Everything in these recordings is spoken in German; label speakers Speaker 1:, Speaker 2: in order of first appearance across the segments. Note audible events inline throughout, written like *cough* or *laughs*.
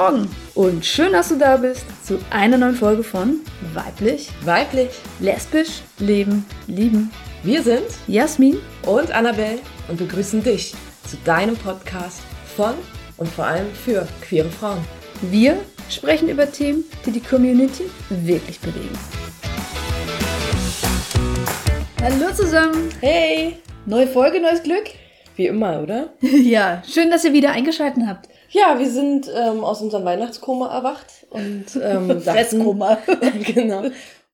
Speaker 1: Morgen und schön, dass du da bist zu einer neuen Folge von Weiblich,
Speaker 2: Weiblich.
Speaker 1: Lesbisch, Leben, Lieben.
Speaker 2: Wir sind
Speaker 1: Jasmin,
Speaker 2: und Annabelle und begrüßen dich zu deinem Podcast von und vor allem für queere Frauen.
Speaker 1: wir sprechen über Themen, die die Community wirklich bewegen. Hallo zusammen,
Speaker 2: Hey!
Speaker 1: neue Folge, neues Glück.
Speaker 2: Wie immer, oder? *laughs*
Speaker 1: ja, schön, dass ihr wieder eingeschaltet habt.
Speaker 2: Ja, wir sind ähm, aus unserem Weihnachtskoma erwacht und ähm, *laughs* dachten,
Speaker 1: Fresskoma. *laughs*
Speaker 2: genau.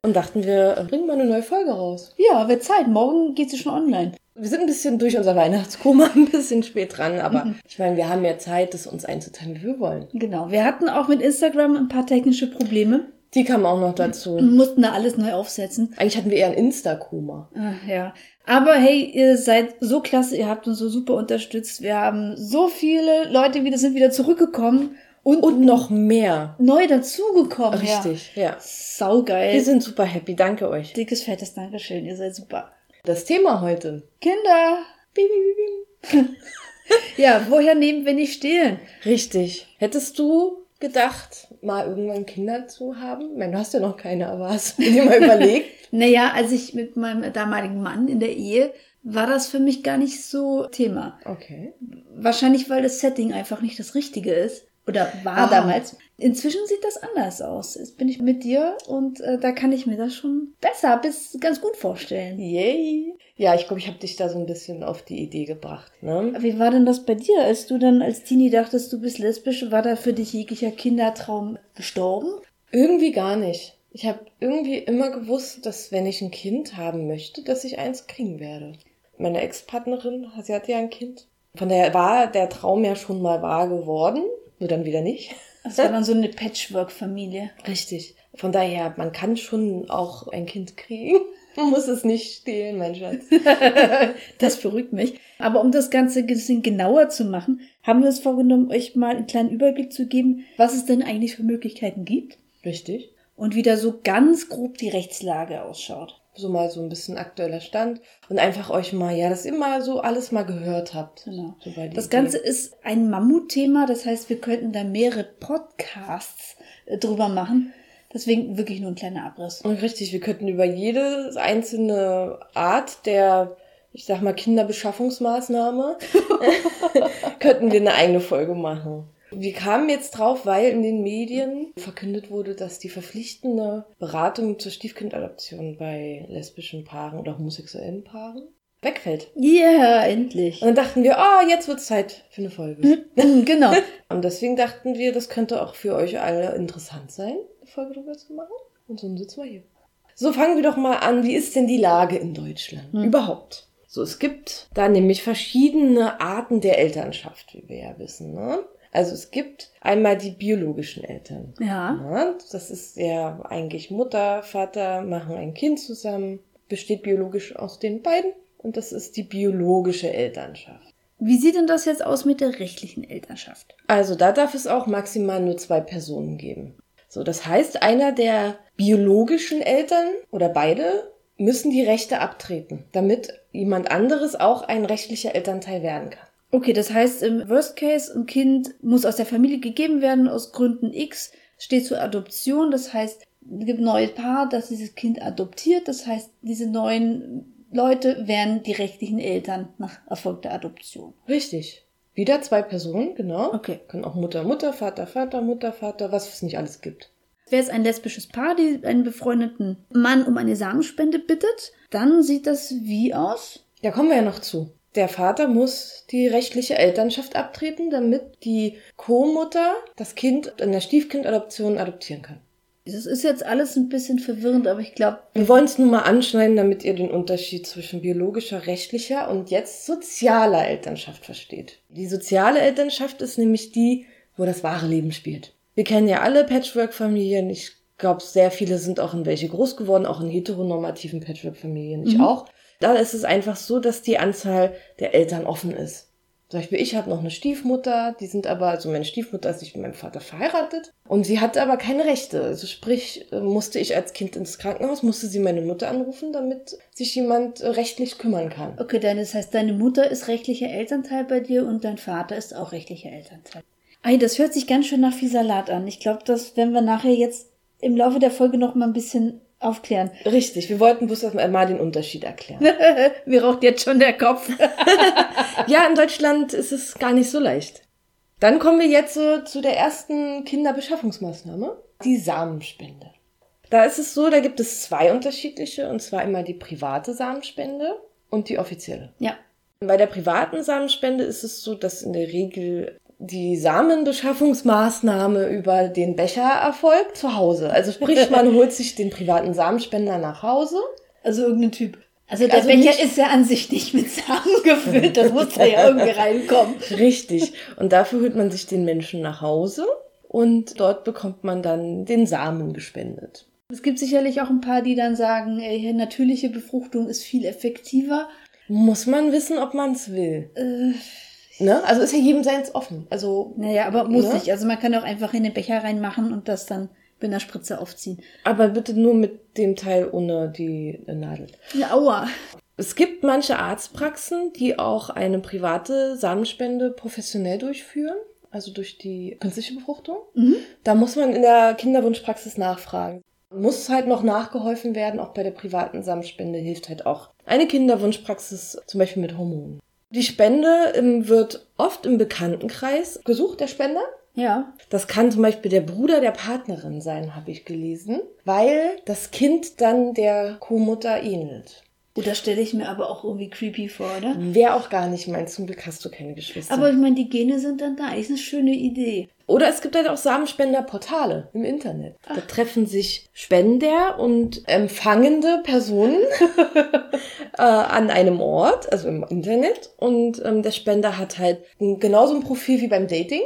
Speaker 2: Und dachten, wir bringen mal eine neue Folge raus.
Speaker 1: ja, wird Zeit. Morgen geht sie schon online.
Speaker 2: Wir sind ein bisschen durch unser Weihnachtskoma, *laughs* ein bisschen spät dran, aber ich meine, wir haben ja Zeit, das uns einzuteilen, wie wir wollen.
Speaker 1: Genau, wir hatten auch mit Instagram ein paar technische Probleme
Speaker 2: Die kamen auch noch dazu.
Speaker 1: mussten da alles neu aufsetzen.
Speaker 2: Eigentlich hatten wir eher ein Insta-Koma.
Speaker 1: Ach, ja. Aber hey, ihr seid so klasse, ihr habt uns so super unterstützt. Wir haben so viele Leute wieder, sind wieder zurückgekommen und,
Speaker 2: Und noch mehr.
Speaker 1: neu dazugekommen.
Speaker 2: Richtig, ja.
Speaker 1: Ja. Saugeil.
Speaker 2: Wir sind super happy, danke euch.
Speaker 1: Dickes, fettes Dankeschön, ihr seid super.
Speaker 2: Das Thema heute.
Speaker 1: Kinder.
Speaker 2: Bim, bim, bim. *laughs*
Speaker 1: Ja, woher nehmen wir nicht stehlen?
Speaker 2: Richtig. Hättest du gedacht, mal irgendwann Kinder zu haben? Ich meine, du hast ja noch keine, aber hast du dir mal überlegt? *laughs*
Speaker 1: Naja, als ich mit meinem damaligen Mann in der Ehe, war das für mich gar nicht so Thema.
Speaker 2: Okay.
Speaker 1: Wahrscheinlich, weil das Setting einfach nicht das Richtige ist. Oder war
Speaker 2: Ah.
Speaker 1: damals. Inzwischen sieht das anders aus. Jetzt bin ich mit dir und äh, da kann ich mir das schon besser bis ganz gut vorstellen.
Speaker 2: Yay. Ja, ich glaube, ich habe dich da so ein bisschen auf die Idee gebracht. Ne?
Speaker 1: Wie war denn das bei dir, als du dann als Teenie dachtest, du bist lesbisch? War da für dich jeglicher Kindertraum gestorben?
Speaker 2: Irgendwie gar nicht. Ich habe irgendwie immer gewusst, dass wenn ich ein Kind haben möchte, dass ich eins kriegen werde. Meine Ex-Partnerin, sie hatte ja ein Kind. Von daher war der Traum ja schon mal wahr geworden, nur dann wieder nicht.
Speaker 1: Das war dann so *laughs* eine Patchwork-Familie.
Speaker 2: Richtig. Von daher, man kann schon auch ein Kind kriegen. Man muss es nicht stehlen, mein Schatz. *laughs*
Speaker 1: Das beruhigt mich. Aber um das Ganze ein bisschen genauer zu machen, haben wir uns vorgenommen, euch mal einen kleinen Überblick zu geben, was es denn eigentlich für Möglichkeiten gibt
Speaker 2: Richtig.
Speaker 1: und wie da so ganz grob die Rechtslage ausschaut.
Speaker 2: So mal so ein bisschen aktueller Stand und einfach euch mal, ja, dass ihr mal so alles mal gehört habt.
Speaker 1: Genau.
Speaker 2: So
Speaker 1: Das
Speaker 2: Idee.
Speaker 1: Ganze ist ein Mammutthema, das heißt, wir könnten da mehrere Podcasts äh, drüber machen. Deswegen wirklich nur ein kleiner Abriss.
Speaker 2: Und richtig, wir könnten über jede einzelne Art der, ich sag mal, Kinderbeschaffungsmaßnahme, *laughs* *laughs* könnten wir eine eigene Folge machen. Wir kamen jetzt drauf, weil in den Medien verkündet wurde, dass die verpflichtende Beratung zur Stiefkindadoption bei lesbischen Paaren oder homosexuellen Paaren wegfällt.
Speaker 1: Ja, yeah, endlich.
Speaker 2: Und dann dachten wir, ah, jetzt wird's Zeit für eine Folge.
Speaker 1: genau. *laughs*
Speaker 2: Und deswegen dachten wir, das könnte auch für euch alle interessant sein, eine Folge darüber zu machen. Und so sitzen wir hier. So, fangen wir doch mal an. Wie ist denn die Lage in Deutschland? Überhaupt. So, es gibt da nämlich verschiedene Arten der Elternschaft, wie wir ja wissen. Ne? Also es gibt einmal die biologischen Eltern.
Speaker 1: Ja.
Speaker 2: Ja, das ist ja eigentlich Mutter, Vater machen ein Kind zusammen, besteht biologisch aus den beiden. Und das ist die biologische Elternschaft.
Speaker 1: Wie sieht denn das jetzt aus mit der rechtlichen Elternschaft?
Speaker 2: Also da darf es auch maximal nur zwei Personen geben. So, das heißt, einer der biologischen Eltern oder beide müssen die Rechte abtreten, damit jemand anderes auch ein rechtlicher Elternteil werden kann.
Speaker 1: Okay, das heißt, im Worst Case, ein Kind muss aus der Familie gegeben werden aus Gründen X, steht zur Adoption. Das heißt, es gibt ein neues Paar, das dieses Kind adoptiert. Das heißt, diese neuen Leute wären die rechtlichen Eltern nach erfolgter Adoption.
Speaker 2: Richtig. Wieder zwei Personen, genau.
Speaker 1: Okay.
Speaker 2: Können auch Mutter, Mutter, Vater, Vater, Mutter, Vater, was es nicht alles gibt.
Speaker 1: Wäre es ein lesbisches Paar, die einen befreundeten Mann um eine Samenspende bittet, dann sieht das wie aus?
Speaker 2: Da kommen wir ja noch zu. Der Vater muss die rechtliche Elternschaft abtreten, damit die Co-Mutter das Kind in der Stiefkindadoption adoptieren kann.
Speaker 1: Das ist jetzt alles ein bisschen verwirrend, aber ich glaube,
Speaker 2: Wir wollen es nur mal anschneiden, damit ihr den Unterschied zwischen biologischer, rechtlicher und jetzt sozialer Elternschaft versteht. Die soziale Elternschaft ist nämlich die, wo das wahre Leben spielt. Wir kennen ja alle Patchwork-Familien. Ich glaube, sehr viele sind auch in welche groß geworden, auch in heteronormativen Patchwork-Familien. Ich auch. Da ist es einfach so, dass die Anzahl der Eltern offen ist. Zum Beispiel, ich habe noch eine Stiefmutter, die sind aber, also meine Stiefmutter ist nicht mit meinem Vater verheiratet und sie hatte aber keine Rechte. Also sprich, äh, musste ich als Kind ins Krankenhaus, musste sie meine Mutter anrufen, damit sich jemand äh, rechtlich kümmern kann.
Speaker 1: okay, dann das heißt, deine Mutter ist rechtlicher Elternteil bei dir und dein Vater ist auch rechtlicher Elternteil. Ei, das hört sich ganz schön nach viel Salat an. Ich glaube, das werden wir nachher jetzt im Laufe der Folge noch mal ein bisschen aufklären.
Speaker 2: Richtig, wir wollten bloß mal den Unterschied erklären. *laughs*
Speaker 1: Mir raucht jetzt schon der Kopf. *laughs*
Speaker 2: ja, in Deutschland ist es gar nicht so leicht. Dann kommen wir jetzt so zu der ersten Kinderbeschaffungsmaßnahme, die Samenspende. Da ist es so, da gibt es zwei unterschiedliche, und zwar immer die private Samenspende und die offizielle.
Speaker 1: Ja.
Speaker 2: Bei der privaten Samenspende ist es so, dass in der Regel die Samenbeschaffungsmaßnahme über den Becher erfolgt zu Hause. Also sprich, *laughs* man holt sich den privaten Samenspender nach Hause.
Speaker 1: Also irgendein Typ. Also der also Becher nicht, ist ja an sich nicht mit Samen gefüllt, das muss da ja irgendwie reinkommen. *laughs*
Speaker 2: Richtig. Und dafür holt man sich den Menschen nach Hause und dort bekommt man dann den Samen gespendet.
Speaker 1: Es gibt sicherlich auch ein paar, die dann sagen, ey, natürliche Befruchtung ist viel effektiver.
Speaker 2: Muss man wissen, ob man es will. Äh, ne? Also ist ja jedem seins offen. Also,
Speaker 1: naja, aber muss ne? nicht. Also man kann auch einfach in den Becher reinmachen und das dann mit einer Spritze aufziehen.
Speaker 2: Aber bitte nur mit dem Teil ohne die Nadel.
Speaker 1: Ja, aua.
Speaker 2: Es gibt manche Arztpraxen, die auch eine private Samenspende professionell durchführen, also durch die künstliche Befruchtung. Mhm. Da muss man in der Kinderwunschpraxis nachfragen. Muss halt noch nachgeholfen werden, auch bei der privaten Samenspende hilft halt auch eine Kinderwunschpraxis, zum Beispiel mit Hormonen. Die Spende ähm, wird oft im Bekanntenkreis gesucht, der Spender.
Speaker 1: Ja.
Speaker 2: Das kann zum Beispiel der Bruder der Partnerin sein, habe ich gelesen, weil das Kind dann der Co-Mutter ähnelt.
Speaker 1: Oh, das stelle ich mir aber auch irgendwie creepy vor, oder?
Speaker 2: Wäre auch gar nicht mein. Zum Glück hast du keine Geschwister.
Speaker 1: Aber ich meine, die Gene sind dann da. Ist eine schöne Idee.
Speaker 2: Oder es gibt halt auch Samenspenderportale im Internet. Ach. Da treffen sich Spender und empfangende Personen *laughs* äh, an einem Ort, also im Internet. Und ähm, der Spender hat halt genauso ein Profil wie beim Dating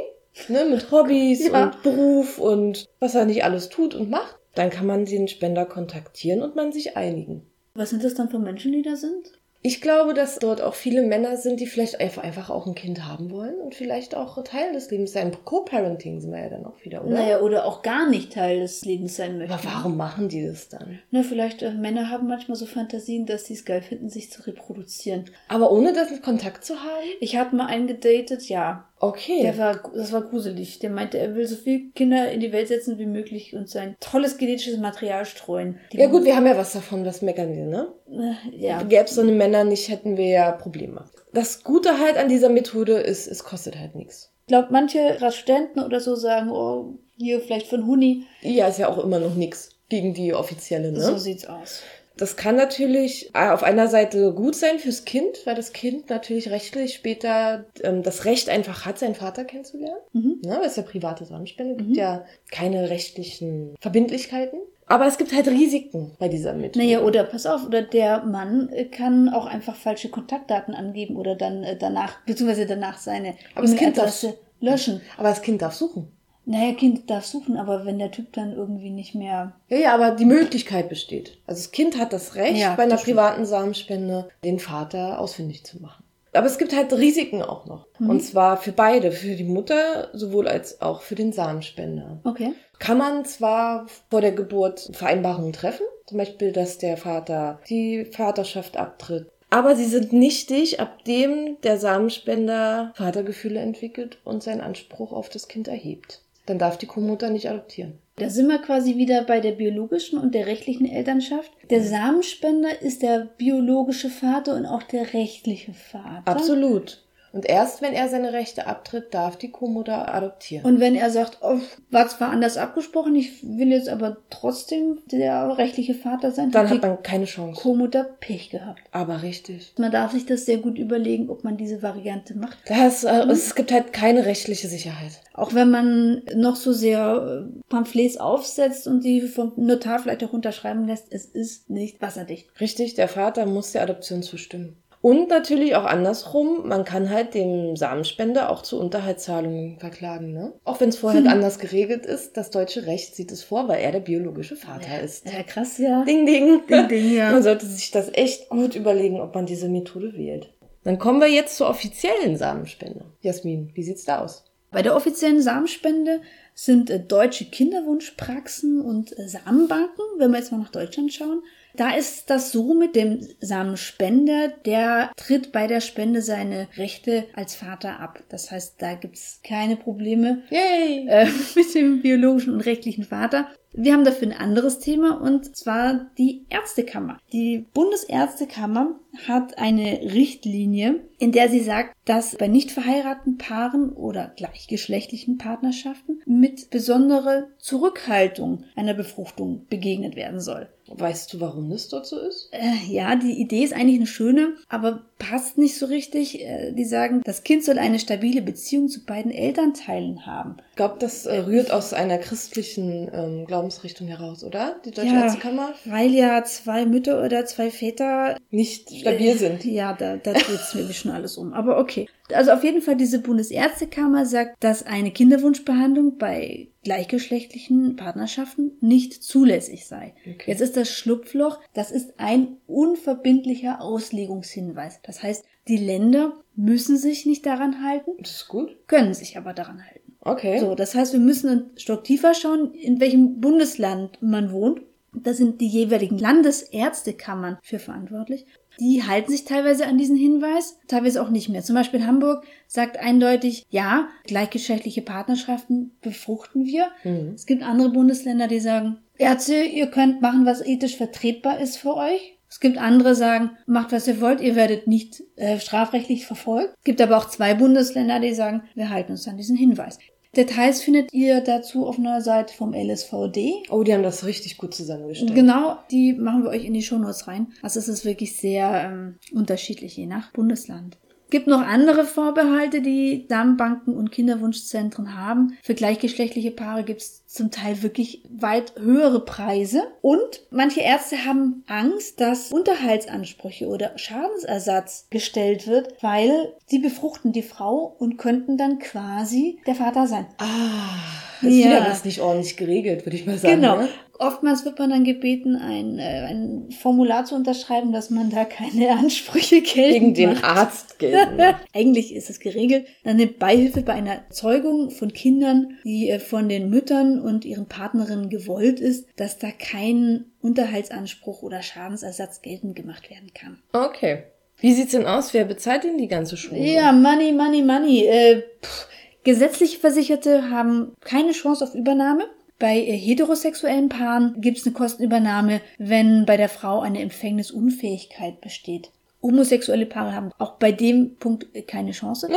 Speaker 2: ne, mit Hobbys ja. und Beruf und was er nicht alles tut und macht, dann kann man den Spender kontaktieren und man sich einigen.
Speaker 1: Was sind das dann für Menschen, die da sind?
Speaker 2: Ich glaube, dass dort auch viele Männer sind, die vielleicht einfach, auch ein Kind haben wollen und vielleicht auch Teil des Lebens sein. Co-Parenting sind wir ja dann auch wieder, oder?
Speaker 1: Naja, oder auch gar nicht Teil des Lebens sein möchten.
Speaker 2: Aber warum machen die das dann?
Speaker 1: Na, vielleicht, äh, Männer haben manchmal so Fantasien, dass sie es geil finden, sich zu reproduzieren.
Speaker 2: Aber ohne das mit Kontakt zu haben?
Speaker 1: Ich habe mal einen gedatet, ja.
Speaker 2: Okay.
Speaker 1: Der war, das war gruselig. Der meinte, er will so viele Kinder in die Welt setzen wie möglich und sein tolles genetisches Material streuen.
Speaker 2: Die ja gut, wir haben ja was davon, das meckern wir, ne? Äh, ja. Gäbe es so eine Männer nicht, hätten wir ja Probleme. Das Gute halt an dieser Methode ist, es kostet halt nichts.
Speaker 1: Ich glaube, manche Studenten oder so sagen, oh, hier vielleicht von Huni.
Speaker 2: Ja, ist ja auch immer noch nichts gegen die offizielle, ne?
Speaker 1: So sieht's aus.
Speaker 2: Das kann natürlich äh, auf einer Seite gut sein fürs Kind, weil das Kind natürlich rechtlich später ähm, das Recht einfach hat, seinen Vater kennenzulernen. Mhm. Ja, weil es ja private Samenspende, gibt mhm. ja keine rechtlichen Verbindlichkeiten. Aber es gibt halt Risiken bei dieser Methode.
Speaker 1: Naja, oder pass auf, oder der Mann kann auch einfach falsche Kontaktdaten angeben oder dann äh, danach, beziehungsweise danach seine
Speaker 2: Aber das kind darf,
Speaker 1: löschen.
Speaker 2: Aber das Kind darf suchen.
Speaker 1: Naja, Kind darf suchen, aber wenn der Typ dann irgendwie nicht mehr.
Speaker 2: Ja, ja, aber die Möglichkeit besteht. Also das Kind hat das Recht, ja, bei einer privaten Samenspende den Vater ausfindig zu machen. Aber es gibt halt Risiken auch noch. Mhm. Und zwar für beide, für die Mutter sowohl als auch für den Samenspender.
Speaker 1: Okay.
Speaker 2: Kann man zwar vor der Geburt Vereinbarungen treffen, zum Beispiel, dass der Vater die Vaterschaft abtritt. Aber sie sind nichtig, ab dem der Samenspender Vatergefühle entwickelt und seinen Anspruch auf das Kind erhebt dann darf die Co-Mutter nicht adoptieren.
Speaker 1: Da sind wir quasi wieder bei der biologischen und der rechtlichen Elternschaft. Der Samenspender ist der biologische Vater und auch der rechtliche Vater.
Speaker 2: Absolut. Und erst wenn er seine Rechte abtritt, darf die Co-Mutter adoptieren.
Speaker 1: Und wenn er sagt, oh, war zwar anders abgesprochen, ich will jetzt aber trotzdem der rechtliche Vater sein,
Speaker 2: dann hat man keine Chance.
Speaker 1: Co-Mutter Pech gehabt.
Speaker 2: Aber richtig.
Speaker 1: Man darf sich das sehr gut überlegen, ob man diese Variante macht.
Speaker 2: Das, äh, mhm. Es gibt halt keine rechtliche Sicherheit.
Speaker 1: Auch wenn man noch so sehr äh, Pamphlets aufsetzt und die vom Notar vielleicht auch unterschreiben lässt, es ist nicht wasserdicht.
Speaker 2: Richtig, der Vater muss der Adoption zustimmen. Und natürlich auch andersrum, man kann halt dem Samenspender auch zu Unterhaltszahlungen verklagen, ne? Auch wenn es vorher hm. anders geregelt ist, das deutsche Recht sieht es vor, weil er der biologische Vater
Speaker 1: ja,
Speaker 2: ist.
Speaker 1: Ja, krass, ja.
Speaker 2: Ding, ding. Ding, ding, *laughs* ja. Man sollte sich das echt gut überlegen, ob man diese Methode wählt. Dann kommen wir jetzt zur offiziellen Samenspende. Jasmin, wie sieht's da aus?
Speaker 1: Bei der offiziellen Samenspende sind äh, deutsche Kinderwunschpraxen und äh, Samenbanken, wenn wir jetzt mal nach Deutschland schauen, Da ist das so mit dem Samenspender, der tritt bei der Spende seine Rechte als Vater ab. Das heißt, da gibt's keine Probleme
Speaker 2: Yay!
Speaker 1: äh, *laughs* mit dem biologischen und rechtlichen Vater. Wir haben dafür ein anderes Thema und zwar die Ärztekammer. Die Bundesärztekammer hat eine Richtlinie, in der sie sagt, dass bei nicht verheirateten Paaren oder gleichgeschlechtlichen Partnerschaften mit besonderer Zurückhaltung einer Befruchtung begegnet werden soll.
Speaker 2: Weißt du, warum das dort so ist?
Speaker 1: Äh, ja, die Idee ist eigentlich eine schöne, aber passt nicht so richtig. Äh, die sagen, das Kind soll eine stabile Beziehung zu beiden Elternteilen haben.
Speaker 2: Ich glaube, das äh, rührt aus einer christlichen ähm, Glaubensrichtung heraus, oder? Die Deutsche
Speaker 1: Ja.
Speaker 2: Ärztekammer?
Speaker 1: Weil ja zwei Mütter oder zwei Väter
Speaker 2: Nicht stabil sind.
Speaker 1: Ja, da, da dreht's mir *laughs* schon alles um. Aber okay. Also auf jeden Fall, diese Bundesärztekammer sagt, dass eine Kinderwunschbehandlung bei gleichgeschlechtlichen Partnerschaften nicht zulässig sei.
Speaker 2: Okay.
Speaker 1: Jetzt ist das Schlupfloch, das ist ein unverbindlicher Auslegungshinweis. Das heißt, die Länder müssen sich nicht daran halten,
Speaker 2: Das ist gut.
Speaker 1: können sich aber daran halten.
Speaker 2: Okay.
Speaker 1: So, das heißt, wir müssen einen Stock tiefer schauen, in welchem Bundesland man wohnt. Da sind die jeweiligen Landesärztekammern für verantwortlich. Die halten sich teilweise an diesen Hinweis, teilweise auch nicht mehr. Zum Beispiel Hamburg sagt eindeutig, ja, gleichgeschlechtliche Partnerschaften befruchten wir.
Speaker 2: Mhm.
Speaker 1: Es gibt andere Bundesländer, die sagen, Ärzte, ihr könnt machen, was ethisch vertretbar ist für euch. Es gibt andere, sagen, macht was ihr wollt, ihr werdet nicht äh, strafrechtlich verfolgt. Es gibt aber auch zwei Bundesländer, die sagen, wir halten uns an diesen Hinweis. Details findet ihr dazu auf einer Seite vom LSVD.
Speaker 2: Oh, die haben das richtig gut zusammengestellt.
Speaker 1: Genau, die machen wir euch in die Shownotes rein. Also es ist wirklich sehr ähm, unterschiedlich, je nach Bundesland. Gibt noch andere Vorbehalte, die Damenbanken und Kinderwunschzentren haben. Für gleichgeschlechtliche Paare gibt es zum Teil wirklich weit höhere Preise. Und manche Ärzte haben Angst, dass Unterhaltsansprüche oder Schadensersatz gestellt wird, weil sie befruchten die Frau und könnten dann quasi der Vater sein.
Speaker 2: Ah, das ist
Speaker 1: Ja.
Speaker 2: wieder was nicht ordentlich geregelt, würde ich mal sagen.
Speaker 1: Genau.
Speaker 2: Ne?
Speaker 1: Oftmals wird man dann gebeten, ein, äh, ein Formular zu unterschreiben, dass man da keine *laughs* Ansprüche
Speaker 2: Gegen
Speaker 1: geltend
Speaker 2: den
Speaker 1: macht.
Speaker 2: Arzt *laughs* gelten. ne?
Speaker 1: Eigentlich ist es geregelt. Dann eine Beihilfe bei einer Zeugung von Kindern, die äh, von den Müttern und ihren Partnerinnen gewollt ist, dass da kein Unterhaltsanspruch oder Schadensersatz geltend gemacht werden kann.
Speaker 2: Okay. Wie sieht's denn aus? Wer bezahlt denn die ganze Schule?
Speaker 1: Ja, money, money, money. Äh, pff, gesetzlich Versicherte haben keine Chance auf Übernahme. Bei äh, heterosexuellen Paaren gibt es eine Kostenübernahme, wenn bei der Frau eine Empfängnisunfähigkeit besteht. Homosexuelle Paare haben auch bei dem Punkt äh, keine Chance.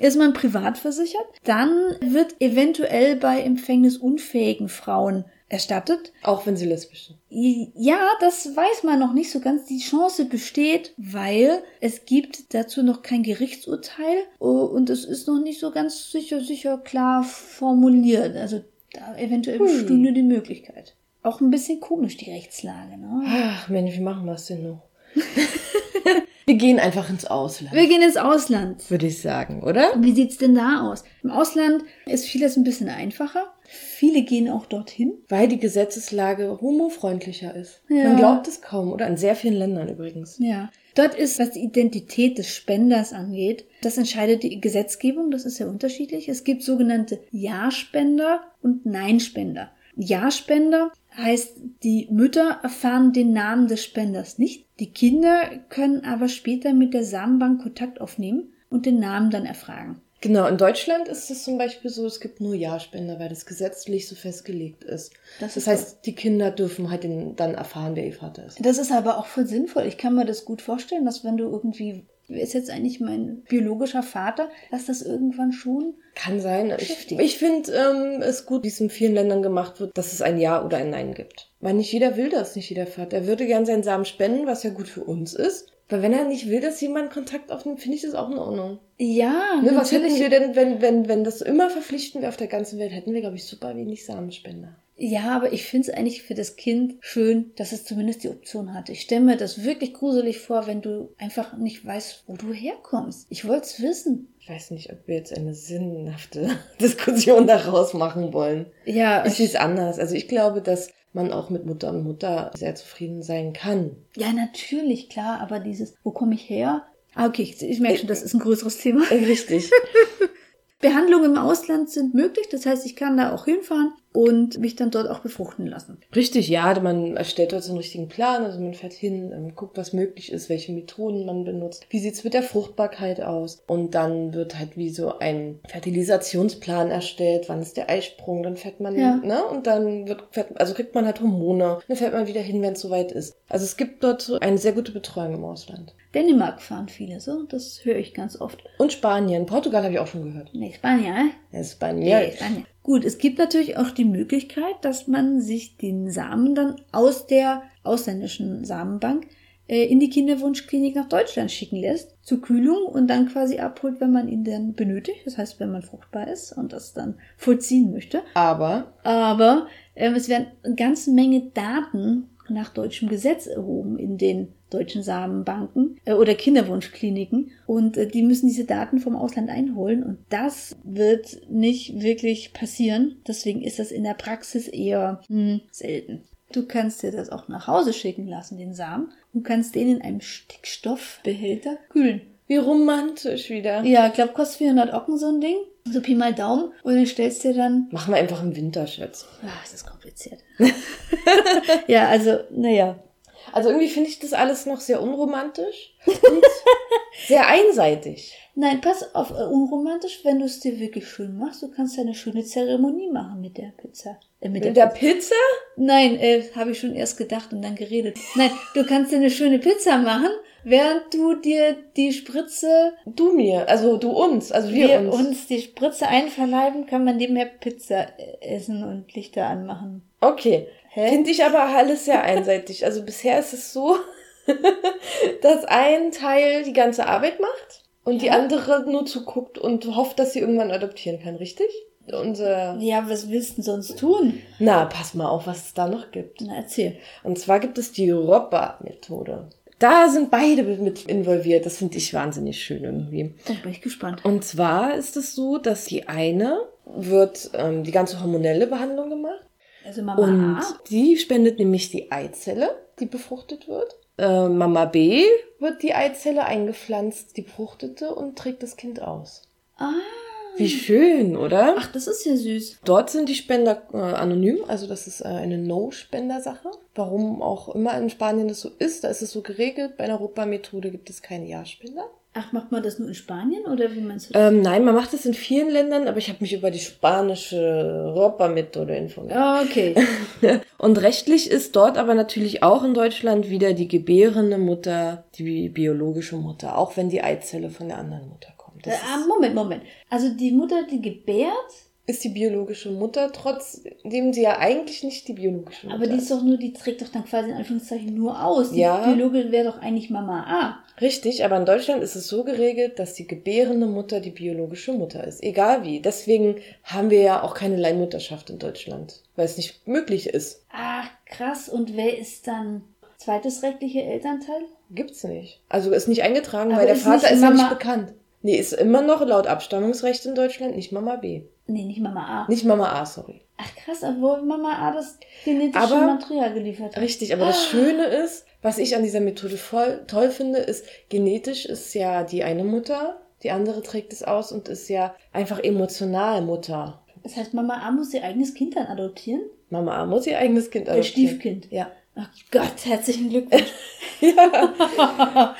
Speaker 1: Ist man privat versichert, dann wird eventuell bei empfängnisunfähigen Frauen erstattet.
Speaker 2: Auch wenn sie lesbisch sind.
Speaker 1: Ja, das weiß man noch nicht so ganz. Die Chance besteht, weil es gibt dazu noch kein Gerichtsurteil oh, und es ist noch nicht so ganz sicher, sicher klar formuliert. Also da eventuell bestünde die Möglichkeit. Auch ein bisschen komisch, die Rechtslage, ne?
Speaker 2: Ach, Mensch, wie machen wir es denn noch? *laughs* wir gehen einfach ins Ausland,
Speaker 1: Wir gehen ins Ausland.
Speaker 2: würde ich sagen, oder?
Speaker 1: Wie sieht's denn da aus? Im Ausland ist vieles ein bisschen einfacher. Viele gehen auch dorthin.
Speaker 2: Weil die Gesetzeslage homofreundlicher ist.
Speaker 1: Ja.
Speaker 2: Man glaubt es kaum, oder? In sehr vielen Ländern übrigens.
Speaker 1: Ja. Dort ist, was die Identität des Spenders angeht, das entscheidet die Gesetzgebung, das ist sehr unterschiedlich. Es gibt sogenannte Ja-Spender und Nein-Spender. Ja-Spender heißt, die Mütter erfahren den Namen des Spenders nicht. Die Kinder können aber später mit der Samenbank Kontakt aufnehmen und den Namen dann erfragen.
Speaker 2: Genau, in Deutschland ist es zum Beispiel so, es gibt nur Ja-Spender, weil das gesetzlich so festgelegt ist.
Speaker 1: Das
Speaker 2: Das,
Speaker 1: ist
Speaker 2: heißt, die Kinder dürfen halt den, dann erfahren, wer ihr Vater ist.
Speaker 1: Das ist aber auch voll sinnvoll. Ich kann mir das gut vorstellen, dass wenn du irgendwie, wer ist jetzt eigentlich mein biologischer Vater, dass das irgendwann schon
Speaker 2: Kann sein. Ich, ich finde ähm, es gut, wie es in vielen Ländern gemacht wird, dass es ein Ja oder ein Nein gibt. Weil nicht jeder will das, nicht jeder Vater. Er würde gern seinen Samen spenden, was ja gut für uns ist. Weil wenn er nicht will, dass jemand Kontakt aufnimmt, finde ich das auch in Ordnung.
Speaker 1: Ja,
Speaker 2: Ne, was hätten wir denn, wenn, wenn, wenn das immer verpflichten wäre auf der ganzen Welt, hätten wir, glaube ich, super wenig Samenspender.
Speaker 1: Ja, aber ich finde es eigentlich für das Kind schön, dass es zumindest die Option hat. Ich stelle mir das wirklich gruselig vor, wenn du einfach nicht weißt, wo du herkommst. Ich wollte es wissen.
Speaker 2: Ich weiß nicht, ob wir jetzt eine sinnhafte *laughs* Diskussion daraus machen wollen.
Speaker 1: Ja,
Speaker 2: Ich sehe es anders. Also ich glaube, dass man auch mit Mutter und Mutter sehr zufrieden sein kann.
Speaker 1: ja, natürlich, klar, aber dieses, wo komme ich her? Ah, okay, ich, ich merke schon, das ist ein größeres Thema.
Speaker 2: Richtig. *laughs*
Speaker 1: Behandlungen im Ausland sind möglich, das heißt, ich kann da auch hinfahren. und mich dann dort auch befruchten lassen.
Speaker 2: Richtig, ja, man erstellt dort so einen richtigen Plan, also man fährt hin, ähm, guckt, was möglich ist, welche Methoden man benutzt, wie sieht's mit der Fruchtbarkeit aus und dann wird halt wie so ein Fertilisationsplan erstellt, wann ist der Eisprung, dann fährt man,
Speaker 1: Ja.
Speaker 2: ne, und dann wird, fährt, also kriegt man halt Hormone, dann fährt man wieder hin, wenn es soweit ist. Also es gibt dort so eine sehr gute Betreuung im Ausland.
Speaker 1: Dänemark fahren viele so, das höre ich ganz oft.
Speaker 2: Und Spanien, Portugal habe ich auch schon gehört.
Speaker 1: Nee, Spanien?
Speaker 2: Ja, Spanien.
Speaker 1: Nee, Spanien. Gut, es gibt natürlich auch die Möglichkeit, dass man sich den Samen dann aus der ausländischen Samenbank äh, in die Kinderwunschklinik nach Deutschland schicken lässt, zur Kühlung und dann quasi abholt, wenn man ihn dann benötigt. Das heißt, wenn man fruchtbar ist und das dann vollziehen möchte.
Speaker 2: Aber
Speaker 1: Aber ähm, es werden eine ganze Menge Daten nach deutschem Gesetz erhoben in den deutschen Samenbanken äh, oder Kinderwunschkliniken und äh, die müssen diese Daten vom Ausland einholen und das wird nicht wirklich passieren. Deswegen ist das in der Praxis eher hm, selten. Du kannst dir das auch nach Hause schicken lassen, den Samen, und kannst den in einem Stickstoffbehälter kühlen.
Speaker 2: wie romantisch wieder.
Speaker 1: Ja, ich glaube, kostet 400 Ocken so ein Ding. So Pi mal Daumen. Und den stellst dir dann
Speaker 2: Machen wir einfach im Winter, Schatz.
Speaker 1: Ach, das ist kompliziert. *laughs* ja, also, naja.
Speaker 2: Also irgendwie finde ich das alles noch sehr unromantisch und *laughs* sehr einseitig.
Speaker 1: Nein, pass auf, äh, unromantisch, wenn du es dir wirklich schön machst. Du kannst ja eine schöne Zeremonie machen mit der Pizza. Äh, mit
Speaker 2: Mit
Speaker 1: der
Speaker 2: der Pizza?
Speaker 1: Nein, äh, habe ich schon erst gedacht und dann geredet. Nein, du kannst dir eine schöne Pizza machen, während du dir die Spritze,
Speaker 2: Du mir, also du uns, also wir,
Speaker 1: wir
Speaker 2: uns.
Speaker 1: uns die Spritze einverleiben, kann man nebenher Pizza äh, essen und Lichter anmachen.
Speaker 2: Okay. Finde ich aber alles sehr einseitig. Also bisher ist es so, *laughs* dass ein Teil die ganze Arbeit macht und die
Speaker 1: Ja.
Speaker 2: andere nur zuguckt und hofft, dass sie irgendwann adoptieren kann, richtig? Unser.
Speaker 1: Ja, was willst du denn sonst tun?
Speaker 2: Na, pass mal auf, was es da noch gibt.
Speaker 1: Na, erzähl.
Speaker 2: Und zwar gibt es die Robber-Methode. Da sind beide mit involviert. Das finde ich wahnsinnig schön irgendwie.
Speaker 1: Da bin ich gespannt.
Speaker 2: Und zwar ist es so, dass die eine wird ähm, die ganze hormonelle Behandlung gemacht
Speaker 1: Also Mama
Speaker 2: und
Speaker 1: A.
Speaker 2: die spendet nämlich die Eizelle, die befruchtet wird. Äh, Mama B wird die Eizelle eingepflanzt, die befruchtete und trägt das Kind aus.
Speaker 1: Ah.
Speaker 2: Wie schön, oder?
Speaker 1: Ach, das ist ja süß.
Speaker 2: Dort sind die Spender äh, anonym, also das ist äh, eine No-Spender-Sache. Warum auch immer in Spanien das so ist, da ist es so geregelt. Bei einer Europa-Methode gibt es keine Ja-Spender.
Speaker 1: Ach, macht man das nur in Spanien oder wie meinst du das?
Speaker 2: Ähm, nein, man macht es in vielen Ländern, aber ich habe mich über die spanische Europa-Methode informiert.
Speaker 1: okay. *laughs*
Speaker 2: Und rechtlich ist dort aber natürlich auch in Deutschland wieder die gebärende Mutter die biologische Mutter, auch wenn die Eizelle von der anderen Mutter kommt. Das
Speaker 1: ah, Moment, Moment. Also die Mutter, die gebärt,
Speaker 2: ist die biologische Mutter, trotzdem sie ja eigentlich nicht die biologische Mutter
Speaker 1: aber die ist doch nur, die trägt doch dann quasi in Anführungszeichen nur aus. Die
Speaker 2: Ja.
Speaker 1: Biologin wäre doch eigentlich Mama A.
Speaker 2: Richtig, aber in Deutschland ist es so geregelt, dass die gebärende Mutter die biologische Mutter ist. Egal wie. Deswegen haben wir ja auch keine Leihmutterschaft in Deutschland, weil es nicht möglich ist.
Speaker 1: Ach, krass. Und wer ist dann zweites rechtliche Elternteil?
Speaker 2: Gibt's nicht. Also ist nicht eingetragen,
Speaker 1: Aber
Speaker 2: weil der Vater ist ja nicht bekannt. Nee, ist immer noch laut Abstammungsrecht in Deutschland nicht Mama B.
Speaker 1: Nee, nicht Mama A.
Speaker 2: Nicht Mama A, sorry.
Speaker 1: Ach krass, obwohl Mama A das genetische
Speaker 2: Aber-
Speaker 1: Material geliefert hat.
Speaker 2: Richtig, aber das Schöne ist, was ich an dieser Methode voll toll finde, ist, genetisch ist ja die eine Mutter, die andere trägt es aus und ist ja einfach emotional Mutter.
Speaker 1: Das heißt, Mama A muss ihr eigenes Kind dann adoptieren?
Speaker 2: Mama A muss ihr eigenes Kind
Speaker 1: Ihr
Speaker 2: adoptieren.
Speaker 1: Stiefkind.
Speaker 2: Ja.
Speaker 1: Ach Gott, herzlichen Glückwunsch. *laughs*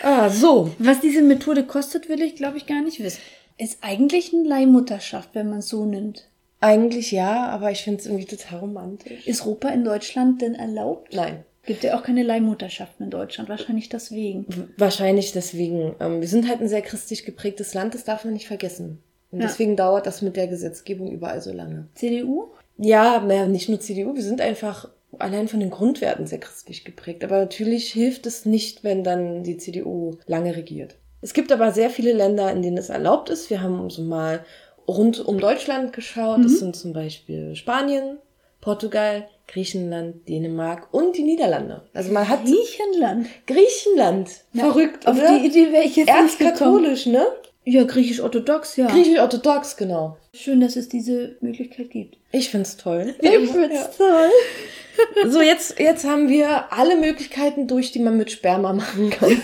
Speaker 2: Ah, so.
Speaker 1: Was diese Methode kostet, will ich, glaube ich, gar nicht wissen. Ist eigentlich eine Leihmutterschaft, wenn man es so nimmt.
Speaker 2: Eigentlich ja, aber ich finde es irgendwie total romantisch.
Speaker 1: Ist Ropa in Deutschland denn erlaubt?
Speaker 2: Nein.
Speaker 1: Gibt ja auch keine Leihmutterschaften in Deutschland, wahrscheinlich deswegen.
Speaker 2: Wahrscheinlich deswegen. Ähm, wir sind halt ein sehr christlich geprägtes Land, das darf man nicht vergessen. Und
Speaker 1: Ja.
Speaker 2: deswegen dauert das mit der Gesetzgebung überall so lange.
Speaker 1: CDU?
Speaker 2: Ja, naja, nicht nur CDU, wir sind einfach allein von den Grundwerten sehr christlich geprägt. Aber natürlich hilft es nicht, wenn dann die CDU lange regiert. Es gibt aber sehr viele Länder, in denen es erlaubt ist. Wir haben so mal rund um Deutschland geschaut. Das sind zum Beispiel Spanien, Portugal, Griechenland, Dänemark und die Niederlande. Also man hat
Speaker 1: Griechenland.
Speaker 2: Griechenland. Verrückt,
Speaker 1: Auf
Speaker 2: oder?
Speaker 1: die Idee wäre ich jetzt.
Speaker 2: Erzkatholisch, ne?
Speaker 1: Ja, griechisch-orthodox, ja.
Speaker 2: Griechisch-orthodox, genau.
Speaker 1: Schön, dass es diese Möglichkeit gibt.
Speaker 2: Ich find's toll. *laughs*
Speaker 1: Ich find's toll. *laughs*
Speaker 2: So, jetzt, jetzt haben wir alle Möglichkeiten durch, die man mit Sperma machen *laughs* kann.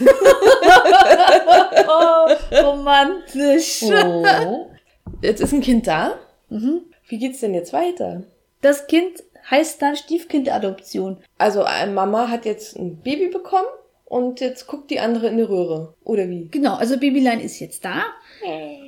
Speaker 1: Oh, romantisch.
Speaker 2: Oh. Jetzt ist ein Kind da.
Speaker 1: Mhm.
Speaker 2: Wie geht's denn jetzt weiter?
Speaker 1: Das Kind heißt dann Stiefkindadoption.
Speaker 2: Also eine Mama hat jetzt ein Baby bekommen und jetzt guckt die andere in die Röhre. Oder wie?
Speaker 1: Genau, also Babylein ist jetzt da.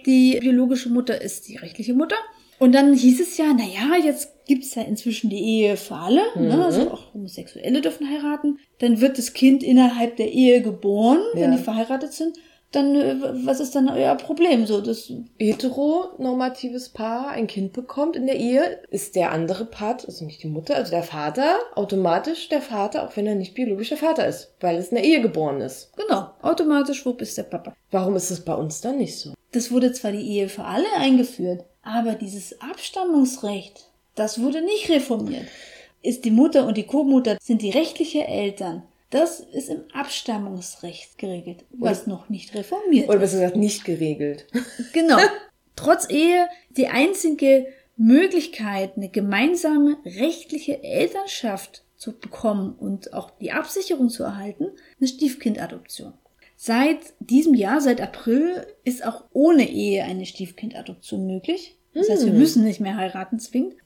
Speaker 1: Die biologische Mutter ist die rechtliche Mutter. Und dann hieß es ja, na ja, jetzt gibt's ja inzwischen die Ehe für alle,
Speaker 2: Mhm.
Speaker 1: ne? also auch Homosexuelle dürfen heiraten. Dann wird das Kind innerhalb der Ehe geboren, wenn
Speaker 2: Ja.
Speaker 1: die verheiratet sind. Dann, äh, was ist dann euer Problem? So, das,
Speaker 2: Heteronormatives Paar ein Kind bekommt in der Ehe, ist der andere Part, also nicht die Mutter, also der Vater, automatisch der Vater, auch wenn er nicht biologischer Vater ist, weil es in der Ehe geboren ist.
Speaker 1: genau, automatisch, wo ist der Papa?
Speaker 2: Warum ist es bei uns dann nicht so?
Speaker 1: Das wurde zwar die Ehe für alle eingeführt, aber dieses Abstammungsrecht, das wurde nicht reformiert. Ist die Mutter und die Co-Mutter sind die rechtliche Eltern. Das ist im Abstammungsrecht geregelt, was noch nicht reformiert
Speaker 2: Oder besser gesagt, nicht geregelt. *laughs*
Speaker 1: Genau. Trotz Ehe die einzige Möglichkeit, eine gemeinsame rechtliche Elternschaft zu bekommen und auch die Absicherung zu erhalten, eine Stiefkindadoption. Seit diesem Jahr, seit April, ist auch ohne Ehe eine Stiefkindadoption möglich. Das heißt, wir müssen nicht mehr heiraten zwingend.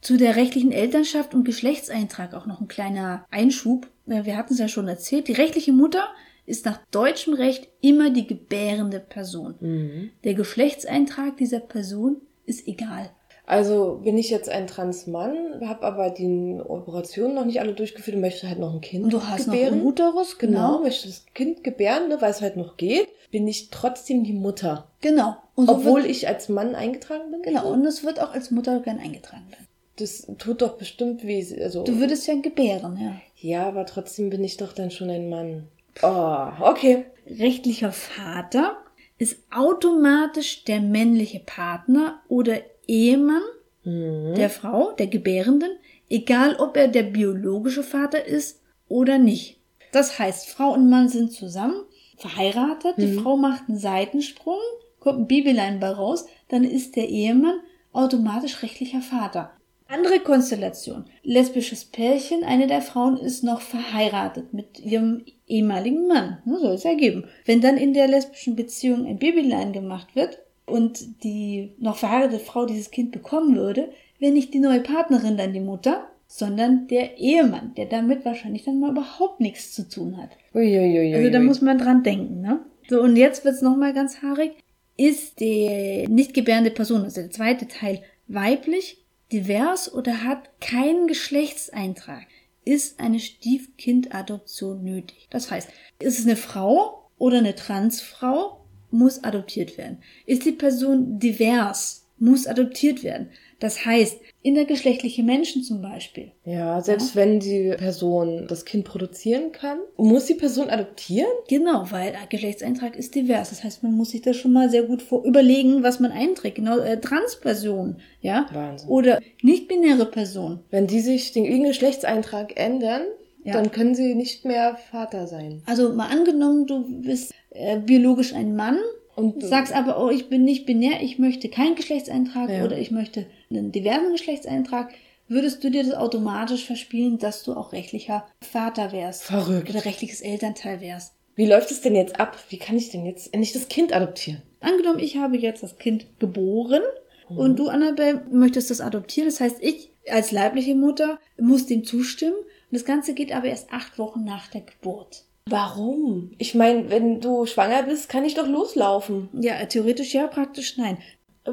Speaker 1: Zu der rechtlichen Elternschaft und Geschlechtseintrag auch noch ein kleiner Einschub. Wir hatten es ja schon erzählt. Die rechtliche Mutter ist nach deutschem Recht immer die gebärende Person. Der Geschlechtseintrag dieser Person ist egal.
Speaker 2: Also bin ich jetzt ein Transmann, habe aber die Operationen noch nicht alle durchgeführt und möchte halt noch ein Kind
Speaker 1: Und du hast
Speaker 2: gebären.
Speaker 1: noch einen Uterus,
Speaker 2: Genau,
Speaker 1: genau.
Speaker 2: möchte das Kind gebären, ne, weil es halt noch geht, bin ich trotzdem die Mutter.
Speaker 1: Genau. So
Speaker 2: Obwohl
Speaker 1: wird,
Speaker 2: ich als Mann eingetragen bin?
Speaker 1: genau. Und es wird auch als Mutter gern eingetragen werden.
Speaker 2: Das tut doch bestimmt wie, also.
Speaker 1: Du würdest ja gebären, ja.
Speaker 2: Ja, aber trotzdem bin ich doch dann schon ein Mann. Oh, okay.
Speaker 1: Rechtlicher Vater ist automatisch der männliche Partner oder Ehemann der Frau, der Gebärenden, egal ob er der biologische Vater ist oder nicht. Das heißt, Frau und Mann sind zusammen, verheiratet, die Frau macht einen Seitensprung, kommt ein Babylein bei raus, dann ist der Ehemann automatisch rechtlicher Vater. Andere Konstellation. Lesbisches Pärchen, eine der Frauen ist noch verheiratet mit ihrem ehemaligen Mann. Ne, soll es ja geben. Wenn dann in der lesbischen Beziehung ein Babylein gemacht wird und die noch verheiratete Frau dieses Kind bekommen würde, wäre nicht die neue Partnerin dann die Mutter, sondern der Ehemann, der damit wahrscheinlich dann mal überhaupt nichts zu tun hat.
Speaker 2: Uiuiui.
Speaker 1: Also da muss man dran denken, ne? So, und jetzt wird's noch mal ganz haarig. Ist die nicht gebärende Person, also der zweite Teil, weiblich, divers oder hat keinen Geschlechtseintrag, ist eine Stiefkindadoption nötig. Das heißt, ist es eine Frau oder eine Transfrau, muss adoptiert werden. Ist die Person divers, muss adoptiert werden. Das heißt, intergeschlechtliche Menschen zum Beispiel,
Speaker 2: Ja, selbst wenn die Person das Kind produzieren kann, muss die Person adoptieren?
Speaker 1: Genau, weil ein Geschlechtseintrag ist divers. Das heißt, man muss sich das schon mal sehr gut vor überlegen, was man einträgt. Genau, äh, Transpersonen, ja.
Speaker 2: Wahnsinn.
Speaker 1: Oder nicht-binäre Personen.
Speaker 2: Wenn die sich den Geschlechtseintrag ändern,
Speaker 1: Ja.
Speaker 2: dann können sie nicht mehr Vater sein.
Speaker 1: Also mal angenommen, du bist äh, biologisch ein Mann
Speaker 2: Und
Speaker 1: sagst aber, oh, ich bin nicht binär, ich möchte keinen Geschlechtseintrag
Speaker 2: Ja.
Speaker 1: oder ich möchte einen diversen Geschlechtseintrag, würdest du dir das automatisch verspielen, dass du auch rechtlicher Vater wärst.
Speaker 2: Verrückt.
Speaker 1: Oder rechtliches Elternteil wärst.
Speaker 2: Wie läuft es denn jetzt ab? Wie kann ich denn jetzt endlich das Kind adoptieren?
Speaker 1: Angenommen, ich habe jetzt das Kind geboren und du, Annabelle, möchtest das adoptieren. Das heißt, ich als leibliche Mutter muss dem zustimmen. Und das Ganze geht aber erst acht Wochen nach der Geburt.
Speaker 2: Warum? Ich meine, wenn du schwanger bist, kann ich doch loslaufen.
Speaker 1: Ja, theoretisch ja, praktisch nein.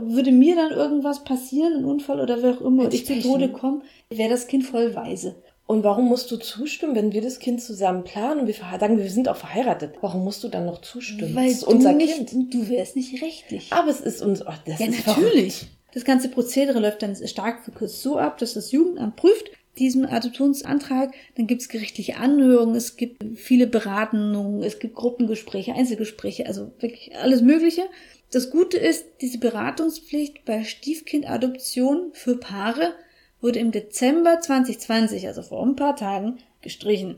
Speaker 1: Würde mir dann irgendwas passieren, ein Unfall oder wer auch immer, und ich zu. Tode komme, wäre das Kind voll weise.
Speaker 2: Und warum musst du zustimmen, wenn wir das Kind zusammen planen und wir sagen, wir sind auch verheiratet? Warum musst du dann noch zustimmen?
Speaker 1: Weil
Speaker 2: das ist unser
Speaker 1: du nicht,
Speaker 2: Kind.
Speaker 1: du wärst nicht rechtlich.
Speaker 2: Aber es ist uns, oh, das
Speaker 1: Ja,
Speaker 2: ist verrückt.
Speaker 1: natürlich. Das ganze Prozedere läuft dann stark verkürzt so ab, dass das Jugendamt prüft diesen Adoptionsantrag. Dann gibt es gerichtliche Anhörungen, es gibt viele Beratungen, es gibt Gruppengespräche, Einzelgespräche, also wirklich alles Mögliche. Das Gute ist, diese Beratungspflicht bei Stiefkindadoption für Paare wurde im Dezember 2020, also vor ein paar Tagen, gestrichen.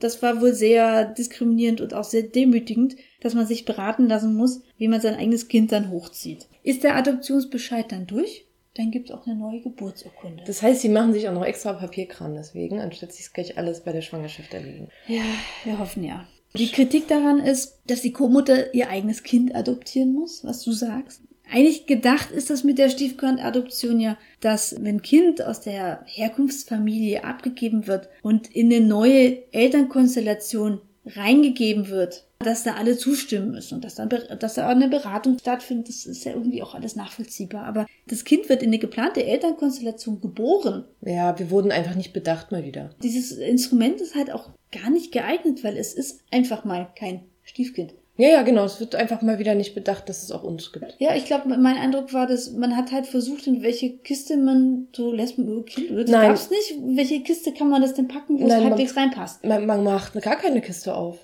Speaker 1: Das war wohl sehr diskriminierend und auch sehr demütigend, dass man sich beraten lassen muss, wie man sein eigenes Kind dann hochzieht. Ist der Adoptionsbescheid dann durch? Dann gibt es auch eine neue Geburtsurkunde.
Speaker 2: Das heißt, sie machen sich auch noch extra Papierkram deswegen, anstatt sich gleich alles bei der Schwangerschaft erledigen.
Speaker 1: Ja, wir hoffen ja. Die Kritik daran ist, dass die Co-Mutter ihr eigenes Kind adoptieren muss, was du sagst. Eigentlich gedacht ist das mit der Stiefkindadoption ja, dass wenn Kind aus der Herkunftsfamilie abgegeben wird und in eine neue Elternkonstellation reingegeben wird, dass da alle zustimmen müssen und dass, dann, dass da auch eine Beratung stattfindet, das ist ja irgendwie auch alles nachvollziehbar. Aber das Kind wird in eine geplante Elternkonstellation geboren.
Speaker 2: Ja, wir wurden einfach nicht bedacht mal wieder.
Speaker 1: Dieses Instrument ist halt auch gar nicht geeignet, weil es ist einfach mal kein Stiefkind.
Speaker 2: Ja, ja, genau. Es wird einfach mal wieder nicht bedacht, dass es auch uns gibt.
Speaker 1: Ja, ich glaube, mein Eindruck war, dass man hat halt versucht, in welche Kiste man so Lesben über Kind das
Speaker 2: Nein.
Speaker 1: gab's nicht. In welche Kiste kann man das denn packen, wo es
Speaker 2: Nein, man-
Speaker 1: halbwegs reinpasst?
Speaker 2: Man, man macht gar keine Kiste auf.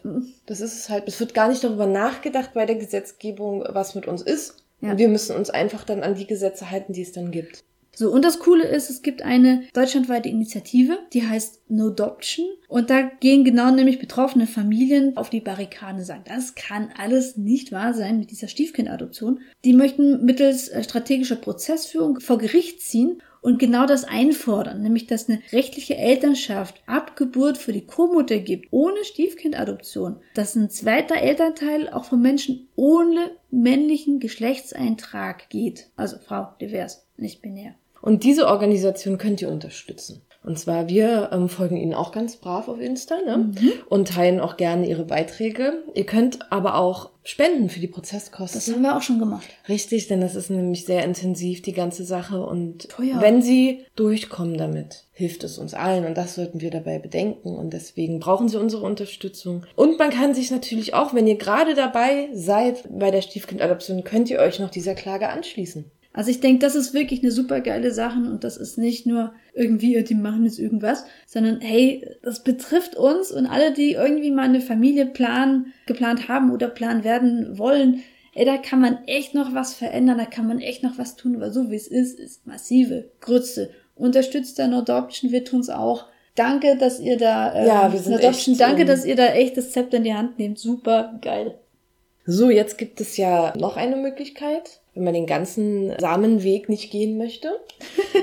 Speaker 2: Das ist es halt. Es wird gar nicht darüber nachgedacht bei der Gesetzgebung, was mit uns ist.
Speaker 1: Ja.
Speaker 2: Und wir müssen uns einfach dann an die Gesetze halten, die es dann gibt.
Speaker 1: So, und das Coole ist, es gibt eine deutschlandweite Initiative, die heißt No Adoption. Und da gehen genau nämlich betroffene Familien auf die Barrikaden und sagen, das kann alles nicht wahr sein mit dieser Stiefkindadoption. Die möchten mittels äh, strategischer Prozessführung vor Gericht ziehen und genau das einfordern, nämlich dass eine rechtliche Elternschaft ab Geburt für die Co-Mutter gibt, ohne Stiefkindadoption, dass ein zweiter Elternteil auch von Menschen ohne männlichen Geschlechtseintrag geht, also Frau, divers, nicht binär.
Speaker 2: Und diese Organisation könnt ihr unterstützen. Und zwar, wir ähm, folgen ihnen auch ganz brav auf Insta ne? und teilen auch gerne ihre Beiträge. Ihr könnt aber auch spenden für die Prozesskosten.
Speaker 1: Das haben wir auch schon gemacht.
Speaker 2: Richtig, denn das ist nämlich sehr intensiv, die ganze Sache. Und
Speaker 1: Teuer.
Speaker 2: wenn sie durchkommen damit, hilft es uns allen. Und das sollten wir dabei bedenken. Und deswegen brauchen sie unsere Unterstützung. Und man kann sich natürlich auch, wenn ihr gerade dabei seid bei der Stiefkindadoption, könnt ihr euch noch dieser Klage anschließen.
Speaker 1: Also ich denke, das ist wirklich eine super geile Sache und das ist nicht nur irgendwie, die machen jetzt irgendwas, sondern hey, das betrifft uns und alle, die irgendwie mal eine Familie planen, geplant haben oder planen werden wollen, ey, da kann man echt noch was verändern, da kann man echt noch was tun, weil so wie es ist, ist massive Grütze. Unterstützt der No Adoption, wir tun's auch. Danke, dass ihr da, äh,
Speaker 2: Ja, wir sind
Speaker 1: Adoption,
Speaker 2: echt,
Speaker 1: danke,
Speaker 2: ähm,
Speaker 1: dass ihr da echt das Zepter in die Hand nehmt. Super geil.
Speaker 2: So, jetzt gibt es ja noch eine Möglichkeit, wenn man den ganzen Samenweg nicht gehen möchte.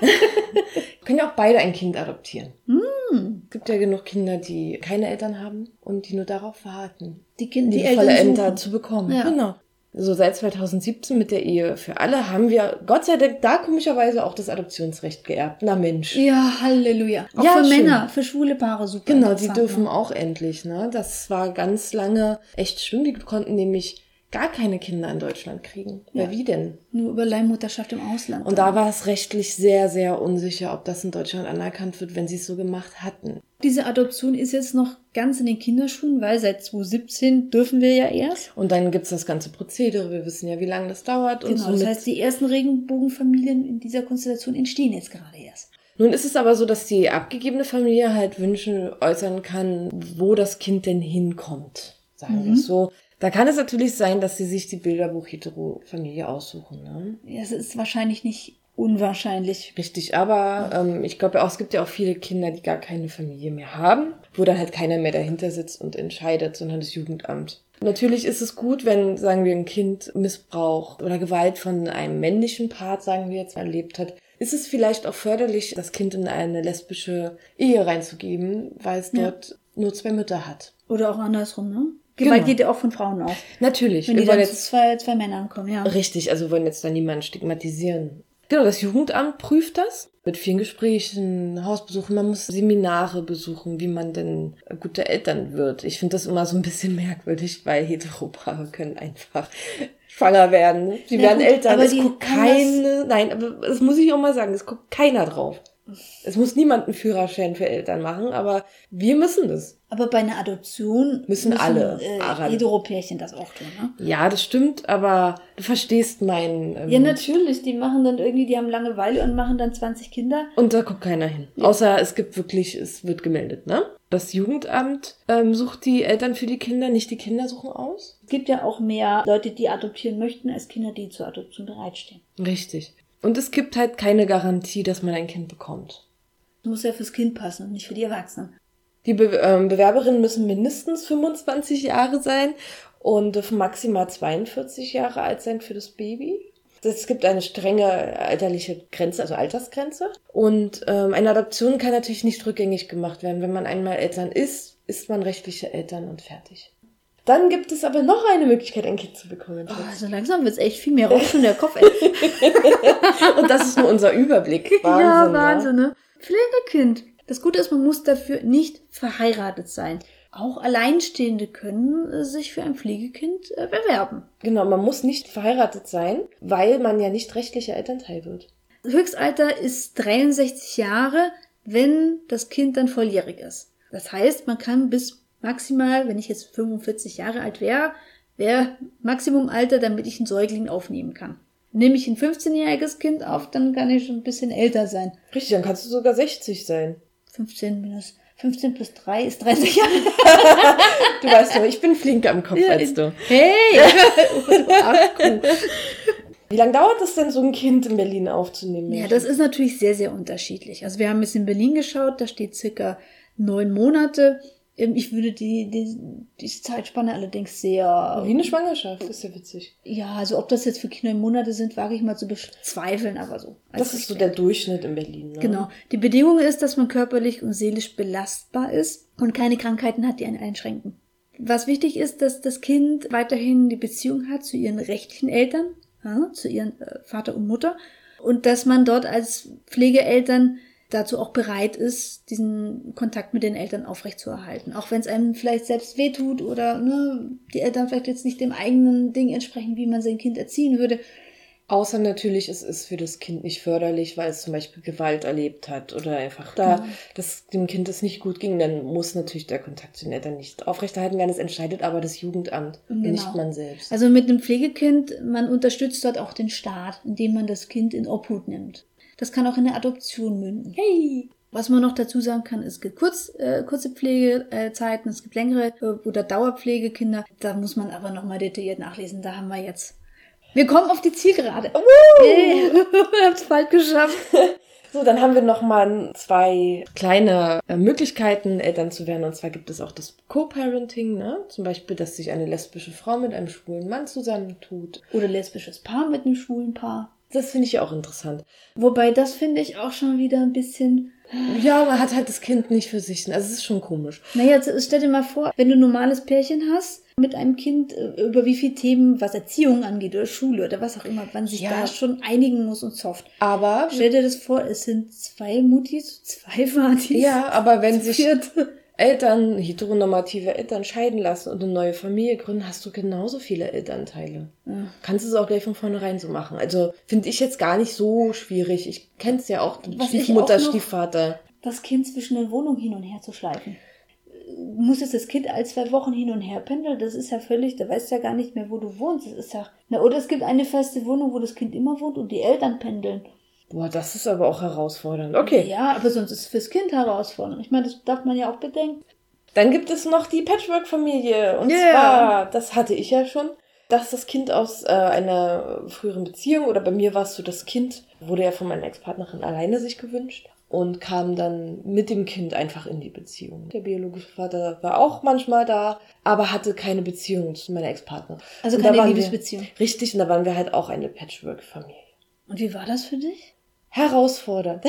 Speaker 2: *laughs* können ja auch beide ein Kind adoptieren. Es gibt ja genug Kinder, die keine Eltern haben und die nur darauf warten,
Speaker 1: Die Kinder, die
Speaker 2: liebevolle
Speaker 1: Eltern
Speaker 2: Ämter zu bekommen.
Speaker 1: Ja.
Speaker 2: Genau. So seit 2017 mit der Ehe für alle haben wir Gott sei Dank da komischerweise auch das Adoptionsrecht geerbt. Na Mensch.
Speaker 1: Ja, Halleluja. Auch
Speaker 2: Ja,
Speaker 1: für
Speaker 2: schön.
Speaker 1: Männer, für schwule Paare super.
Speaker 2: Genau, die
Speaker 1: interessant,
Speaker 2: dürfen
Speaker 1: ne?
Speaker 2: auch endlich, ne? Das war ganz lange echt schlimm. Die konnten nämlich gar keine Kinder in Deutschland kriegen.
Speaker 1: Ja.
Speaker 2: Wie denn?
Speaker 1: Nur über Leihmutterschaft im Ausland.
Speaker 2: Und da war es rechtlich sehr, sehr unsicher, ob das in Deutschland anerkannt wird, wenn sie es so gemacht hatten.
Speaker 1: Diese Adoption ist jetzt noch ganz in den Kinderschuhen, weil seit 2017 dürfen wir ja erst.
Speaker 2: Und dann gibt's das ganze Prozedere. Wir wissen ja, wie lange das dauert. und
Speaker 1: Genau,
Speaker 2: so
Speaker 1: das
Speaker 2: mit-
Speaker 1: heißt, die ersten Regenbogenfamilien in dieser Konstellation entstehen jetzt gerade erst.
Speaker 2: Nun ist es aber so, dass die abgegebene Familie halt Wünsche äußern kann, wo das Kind denn hinkommt. Sagen wir es so. Da kann es natürlich sein, dass sie sich die Bilderbuch-Hetero-Familie aussuchen. Ne?
Speaker 1: Ja, Es ist wahrscheinlich nicht unwahrscheinlich.
Speaker 2: Richtig, aber ähm, ich glaube auch, es gibt ja auch viele Kinder, die gar keine Familie mehr haben, wo dann halt keiner mehr dahinter sitzt und entscheidet, sondern das Jugendamt. Natürlich ist es gut, wenn, sagen wir, ein Kind Missbrauch oder Gewalt von einem männlichen Part, sagen wir jetzt, erlebt hat. Ist es vielleicht auch förderlich, das Kind in eine lesbische Ehe reinzugeben, weil es
Speaker 1: Ja.
Speaker 2: dort nur zwei Mütter hat?
Speaker 1: Oder auch andersrum, ne? Gewalt
Speaker 2: Genau.
Speaker 1: geht ja auch von Frauen aus.
Speaker 2: Natürlich.
Speaker 1: Wenn die dann zu
Speaker 2: jetzt
Speaker 1: zwei, zwei Männern kommen, ja.
Speaker 2: Richtig, also wollen jetzt da niemanden stigmatisieren. Genau, das Jugendamt prüft das mit vielen Gesprächen, Hausbesuchen. Man muss Seminare besuchen, wie man denn gute Eltern wird. Ich finde das immer so ein bisschen *laughs* merkwürdig, weil Heteropaare können einfach schwanger werden. Sie
Speaker 1: Na
Speaker 2: werden
Speaker 1: gut,
Speaker 2: Eltern.
Speaker 1: aber
Speaker 2: Es guckt keine, nein, aber das muss ich auch mal sagen, es guckt keiner drauf. Es muss niemand einen Führerschein für Eltern machen, aber wir müssen das.
Speaker 1: Aber bei einer Adoption
Speaker 2: Müssen alle
Speaker 1: äh. Heteropärchen das auch tun, ne?
Speaker 2: Ja, das stimmt, aber du verstehst mein... Ähm,
Speaker 1: Ja, natürlich. Die machen dann irgendwie, die haben Langeweile und machen dann 20 Kinder.
Speaker 2: Und da guckt keiner hin. Außer es gibt wirklich, es wird gemeldet, ne? Das Jugendamt ähm, sucht die Eltern für die Kinder, nicht die Kinder suchen aus.
Speaker 1: Es gibt ja auch mehr Leute, die adoptieren möchten, als Kinder, die zur Adoption bereitstehen.
Speaker 2: Richtig. Und es gibt halt keine Garantie, dass man ein Kind bekommt.
Speaker 1: Das muss ja fürs Kind passen und nicht für die Erwachsenen.
Speaker 2: Die Be ähm, Bewerberinnen müssen mindestens 25 Jahre sein und dürfen maximal 42 Jahre alt sein für das Baby. Es gibt eine strenge alterliche Grenze, also Altersgrenze. Und ähm, eine Adoption kann natürlich nicht rückgängig gemacht werden. Wenn man einmal Eltern ist, ist man rechtliche Eltern und fertig. Dann gibt es aber noch eine Möglichkeit, ein Kind zu bekommen.
Speaker 1: Oh, also langsam wird es echt viel mehr rauschen der Kopf. Ey. *laughs*
Speaker 2: Und das ist nur unser Überblick.
Speaker 1: Wahnsinn, *laughs* ja, Wahnsinn, ne? Pflegekind. Das Gute ist, man muss dafür nicht verheiratet sein. Auch Alleinstehende können äh, sich für ein Pflegekind äh, bewerben.
Speaker 2: Genau, man muss nicht verheiratet sein, weil man ja nicht rechtlicher Elternteil wird.
Speaker 1: Höchstalter ist 63 Jahre, wenn das Kind dann volljährig ist. Das heißt, man kann bis maximal, wenn ich jetzt 45 Jahre alt wäre, wäre Maximumalter, damit ich einen Säugling aufnehmen kann. Nehme ich ein 15-jähriges Kind auf, dann kann ich schon ein bisschen älter sein.
Speaker 2: Richtig, dann kannst du sogar 60 sein.
Speaker 1: 15 minus 15 plus 3 ist 30 Jahre. *laughs*
Speaker 2: du weißt doch, ich bin flinker am Kopf als du.
Speaker 1: Hey! *laughs*
Speaker 2: Wie lange dauert es denn, so ein Kind in Berlin aufzunehmen?
Speaker 1: Ja, das ist natürlich sehr, sehr unterschiedlich. Also wir haben jetzt in Berlin geschaut, da steht circa neun Monate. Ähm, ich würde die, die, diese Zeitspanne allerdings sehr.
Speaker 2: Wie eine Schwangerschaft, ist ja witzig.
Speaker 1: Ja, also ob das jetzt für Kinder Monate sind, wage ich mal zu bezweifeln, aber so.
Speaker 2: Das ist so der Durchschnitt in Berlin. Ne?
Speaker 1: Genau. Die Bedingung ist, dass man körperlich und seelisch belastbar ist und keine Krankheiten hat, die einen einschränken. Was wichtig ist, dass das Kind weiterhin die Beziehung hat zu ihren rechtlichen Eltern, ja, zu ihren äh, Vater und Mutter und dass man dort als Pflegeeltern dazu auch bereit ist, diesen Kontakt mit den Eltern aufrechtzuerhalten. Auch wenn es einem vielleicht selbst wehtut oder ne, die Eltern vielleicht jetzt nicht dem eigenen Ding entsprechen, wie man sein Kind erziehen würde.
Speaker 2: Außer natürlich, es ist für das Kind nicht förderlich, weil es zum Beispiel Gewalt erlebt hat oder einfach da, mhm. dass dem Kind es nicht gut ging, dann muss natürlich der Kontakt zu den Eltern nicht aufrechterhalten werden. Es entscheidet aber das Jugendamt, genau. nicht man selbst.
Speaker 1: Also mit einem Pflegekind, man unterstützt dort auch den Staat, indem man das Kind in Obhut nimmt. Das kann auch in eine Adoption münden. Hey! Was man noch dazu sagen kann, es gibt kurz, äh, kurze Pflegezeiten, es gibt längere äh, oder Dauerpflegekinder. Da muss man aber nochmal detailliert nachlesen. Da haben wir jetzt. Wir kommen auf die Zielgerade. Uh! Hey, wir *laughs* haben es bald geschafft. *laughs*
Speaker 2: So, dann haben wir noch mal zwei kleine äh, Möglichkeiten, Eltern zu werden. Und zwar gibt es auch das Co-Parenting, ne? Zum Beispiel, dass sich eine lesbische Frau mit einem schwulen Mann zusammentut.
Speaker 1: Oder lesbisches Paar mit einem schwulen Paar.
Speaker 2: Das finde ich auch interessant.
Speaker 1: Wobei, das finde ich auch schon wieder ein bisschen.
Speaker 2: Ja, man hat halt das Kind nicht für sich. Also es ist schon komisch.
Speaker 1: Naja, stell dir mal vor, wenn du ein normales Pärchen hast, mit einem Kind, äh, über wie viele Themen, was Erziehung angeht oder Schule oder was auch immer, wann sich ja. da schon einigen muss und soft.
Speaker 2: Aber.
Speaker 1: Stell dir das vor, es sind zwei Mutis, zwei Vatis.
Speaker 2: Ja, aber wenn sich. Vierte. Eltern, heteronormative Eltern scheiden lassen und eine neue Familie gründen, hast du genauso viele Elternteile. Ja. Kannst du es auch gleich von vornherein so machen. Also finde ich jetzt gar nicht so schwierig. Ich kenne es ja auch, Was Stiefmutter, Stiefvater.
Speaker 1: Das Kind zwischen den Wohnungen hin und her zu schleifen. Muss jetzt das Kind all zwei Wochen hin und her pendeln? Das ist ja völlig, da weißt du ja gar nicht mehr, wo du wohnst. Das ist ja, na, oder es gibt eine feste Wohnung, wo das Kind immer wohnt und die Eltern pendeln.
Speaker 2: Boah, das ist aber auch herausfordernd. Okay.
Speaker 1: Ja, aber sonst ist es fürs Kind herausfordernd. Ich meine, das darf man ja auch bedenken.
Speaker 2: Dann gibt es noch die Patchwork-Familie. Und yeah. zwar, das hatte ich ja schon, dass das Kind aus äh, einer früheren Beziehung, oder bei mir war es so, das Kind wurde ja von meiner Ex-Partnerin alleine sich gewünscht und kam dann mit dem Kind einfach in die Beziehung. Der biologische Vater war auch manchmal da, aber hatte keine Beziehung zu meiner Ex-Partnerin.
Speaker 1: Also keine Liebesbeziehung.
Speaker 2: richtig, und da waren wir halt auch eine Patchwork-Familie.
Speaker 1: Und wie war das für dich?
Speaker 2: Herausfordernd.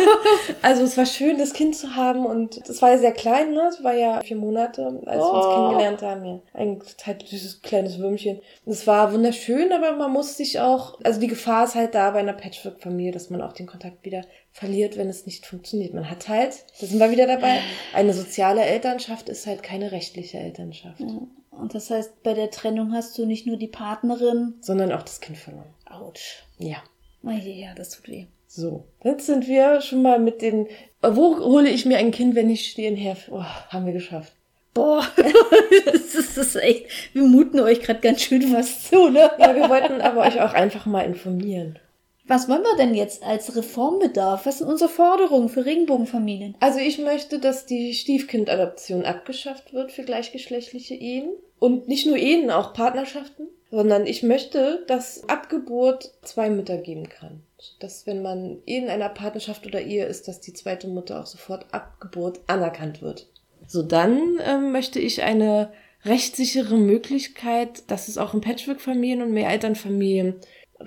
Speaker 2: *laughs* also es war schön, das Kind zu haben und es war ja sehr klein, ne? Es war ja vier Monate, als oh. wir uns oh. kennengelernt haben. Ja. Ein total süßes kleines Würmchen. Es war wunderschön, aber man muss sich auch, also die Gefahr ist halt da bei einer Patchwork-Familie, dass man auch den Kontakt wieder verliert, wenn es nicht funktioniert. Man hat halt, da sind wir wieder dabei, eine soziale Elternschaft ist halt keine rechtliche Elternschaft. Ja.
Speaker 1: Und das heißt, bei der Trennung hast du nicht nur die Partnerin,
Speaker 2: sondern auch das Kind verloren.
Speaker 1: Autsch.
Speaker 2: Ja.
Speaker 1: Oh je, ja, das tut weh.
Speaker 2: So, jetzt sind wir schon mal mit den. Wo hole ich mir ein Kind, wenn ich stehen her? Oh, haben wir geschafft.
Speaker 1: Boah, *laughs* das ist, das ist echt. Wir muten euch gerade ganz schön was zu, ne?
Speaker 2: Ja, wir wollten aber euch auch einfach mal informieren.
Speaker 1: Was wollen wir denn jetzt als Reformbedarf? Was sind unsere Forderungen für Regenbogenfamilien?
Speaker 2: Also ich möchte, dass die Stiefkindadoption abgeschafft wird für gleichgeschlechtliche Ehen. Und nicht nur Ehen, auch Partnerschaften. Sondern ich möchte, dass Abgeburt zwei Mütter geben kann dass wenn man in einer Partnerschaft oder Ehe ist, dass die zweite Mutter auch sofort ab Geburt anerkannt wird. So, dann ähm, möchte ich eine rechtssichere Möglichkeit, dass es auch in Patchwork-Familien und Mehrelternfamilien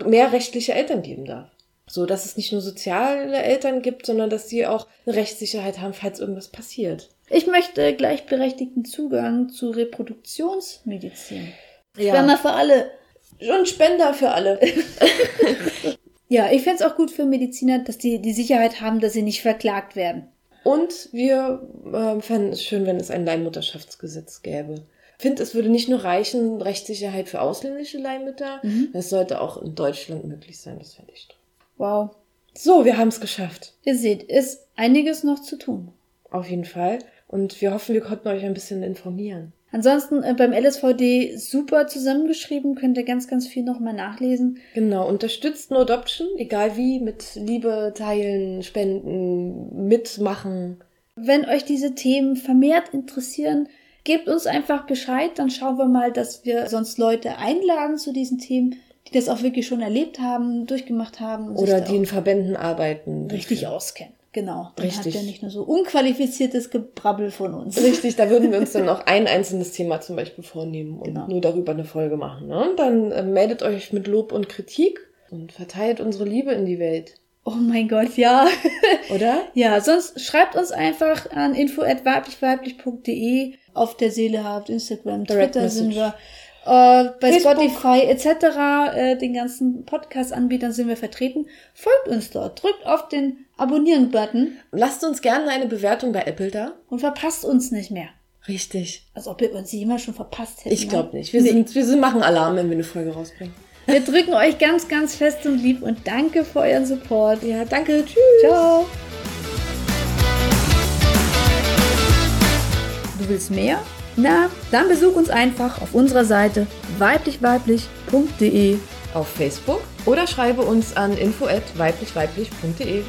Speaker 2: mehr rechtliche Eltern geben darf. So dass es nicht nur soziale Eltern gibt, sondern dass sie auch eine Rechtssicherheit haben, falls irgendwas passiert.
Speaker 1: Ich möchte gleichberechtigten Zugang zu Reproduktionsmedizin. Ja. Spender für alle.
Speaker 2: Und Spender für alle. *laughs* *laughs*
Speaker 1: ja, ich fände es auch gut für Mediziner, dass die die Sicherheit haben, dass sie nicht verklagt werden.
Speaker 2: Und wir äh, fänden es schön, wenn es ein Leihmutterschaftsgesetz gäbe. Ich finde, es würde nicht nur reichen, Rechtssicherheit für ausländische Leihmütter, mhm. das sollte auch in Deutschland möglich sein, das fände ich toll.
Speaker 1: Wow.
Speaker 2: So, wir haben es geschafft.
Speaker 1: Ihr seht, ist einiges noch zu tun.
Speaker 2: Auf jeden Fall. Und wir hoffen, wir konnten euch ein bisschen informieren.
Speaker 1: Ansonsten äh, beim LSVD super zusammengeschrieben, könnt ihr ganz, ganz viel nochmal nachlesen.
Speaker 2: Genau, unterstützt No Adoption, egal wie, mit Liebe, Teilen, Spenden, mitmachen.
Speaker 1: Wenn euch diese Themen vermehrt interessieren, gebt uns einfach Bescheid, dann schauen wir mal, dass wir sonst Leute einladen zu diesen Themen, die das auch wirklich schon erlebt haben, durchgemacht haben.
Speaker 2: Oder die in Verbänden arbeiten.
Speaker 1: Richtig auskennen. Genau, dann Richtig. habt ihr nicht nur so unqualifiziertes Gebrabbel von uns.
Speaker 2: Richtig, da würden wir uns dann *laughs* noch ein einzelnes Thema zum Beispiel vornehmen und genau. nur darüber eine Folge machen. Ne? Und dann äh, meldet euch mit Lob und Kritik und verteilt unsere Liebe in die Welt.
Speaker 1: Oh mein Gott, ja. *laughs*
Speaker 2: Oder?
Speaker 1: ja, sonst schreibt uns einfach an info@weiblichweiblich.de auf der Seele habt, Instagram, Twitter sind wir. Äh, bei Facebook. Spotify etc., äh, den ganzen Podcast-Anbietern sind wir vertreten. Folgt uns dort, drückt auf den Abonnieren-Button.
Speaker 2: Lasst uns gerne eine Bewertung bei Apple da.
Speaker 1: Und verpasst uns nicht mehr.
Speaker 2: Richtig.
Speaker 1: Als ob wir uns jemand schon verpasst hätten.
Speaker 2: Ich glaube ne? nicht. Wir, nee. sind, wir sind, machen Alarm, wenn wir eine Folge rausbringen.
Speaker 1: Wir drücken euch ganz, ganz fest und lieb und danke für euren Support.
Speaker 2: Ja, danke. Tschüss.
Speaker 1: Ciao. Du willst mehr? Na, dann besuch uns einfach auf unserer Seite weiblichweiblich.de
Speaker 2: auf Facebook oder schreibe uns an info@weiblichweiblich.de.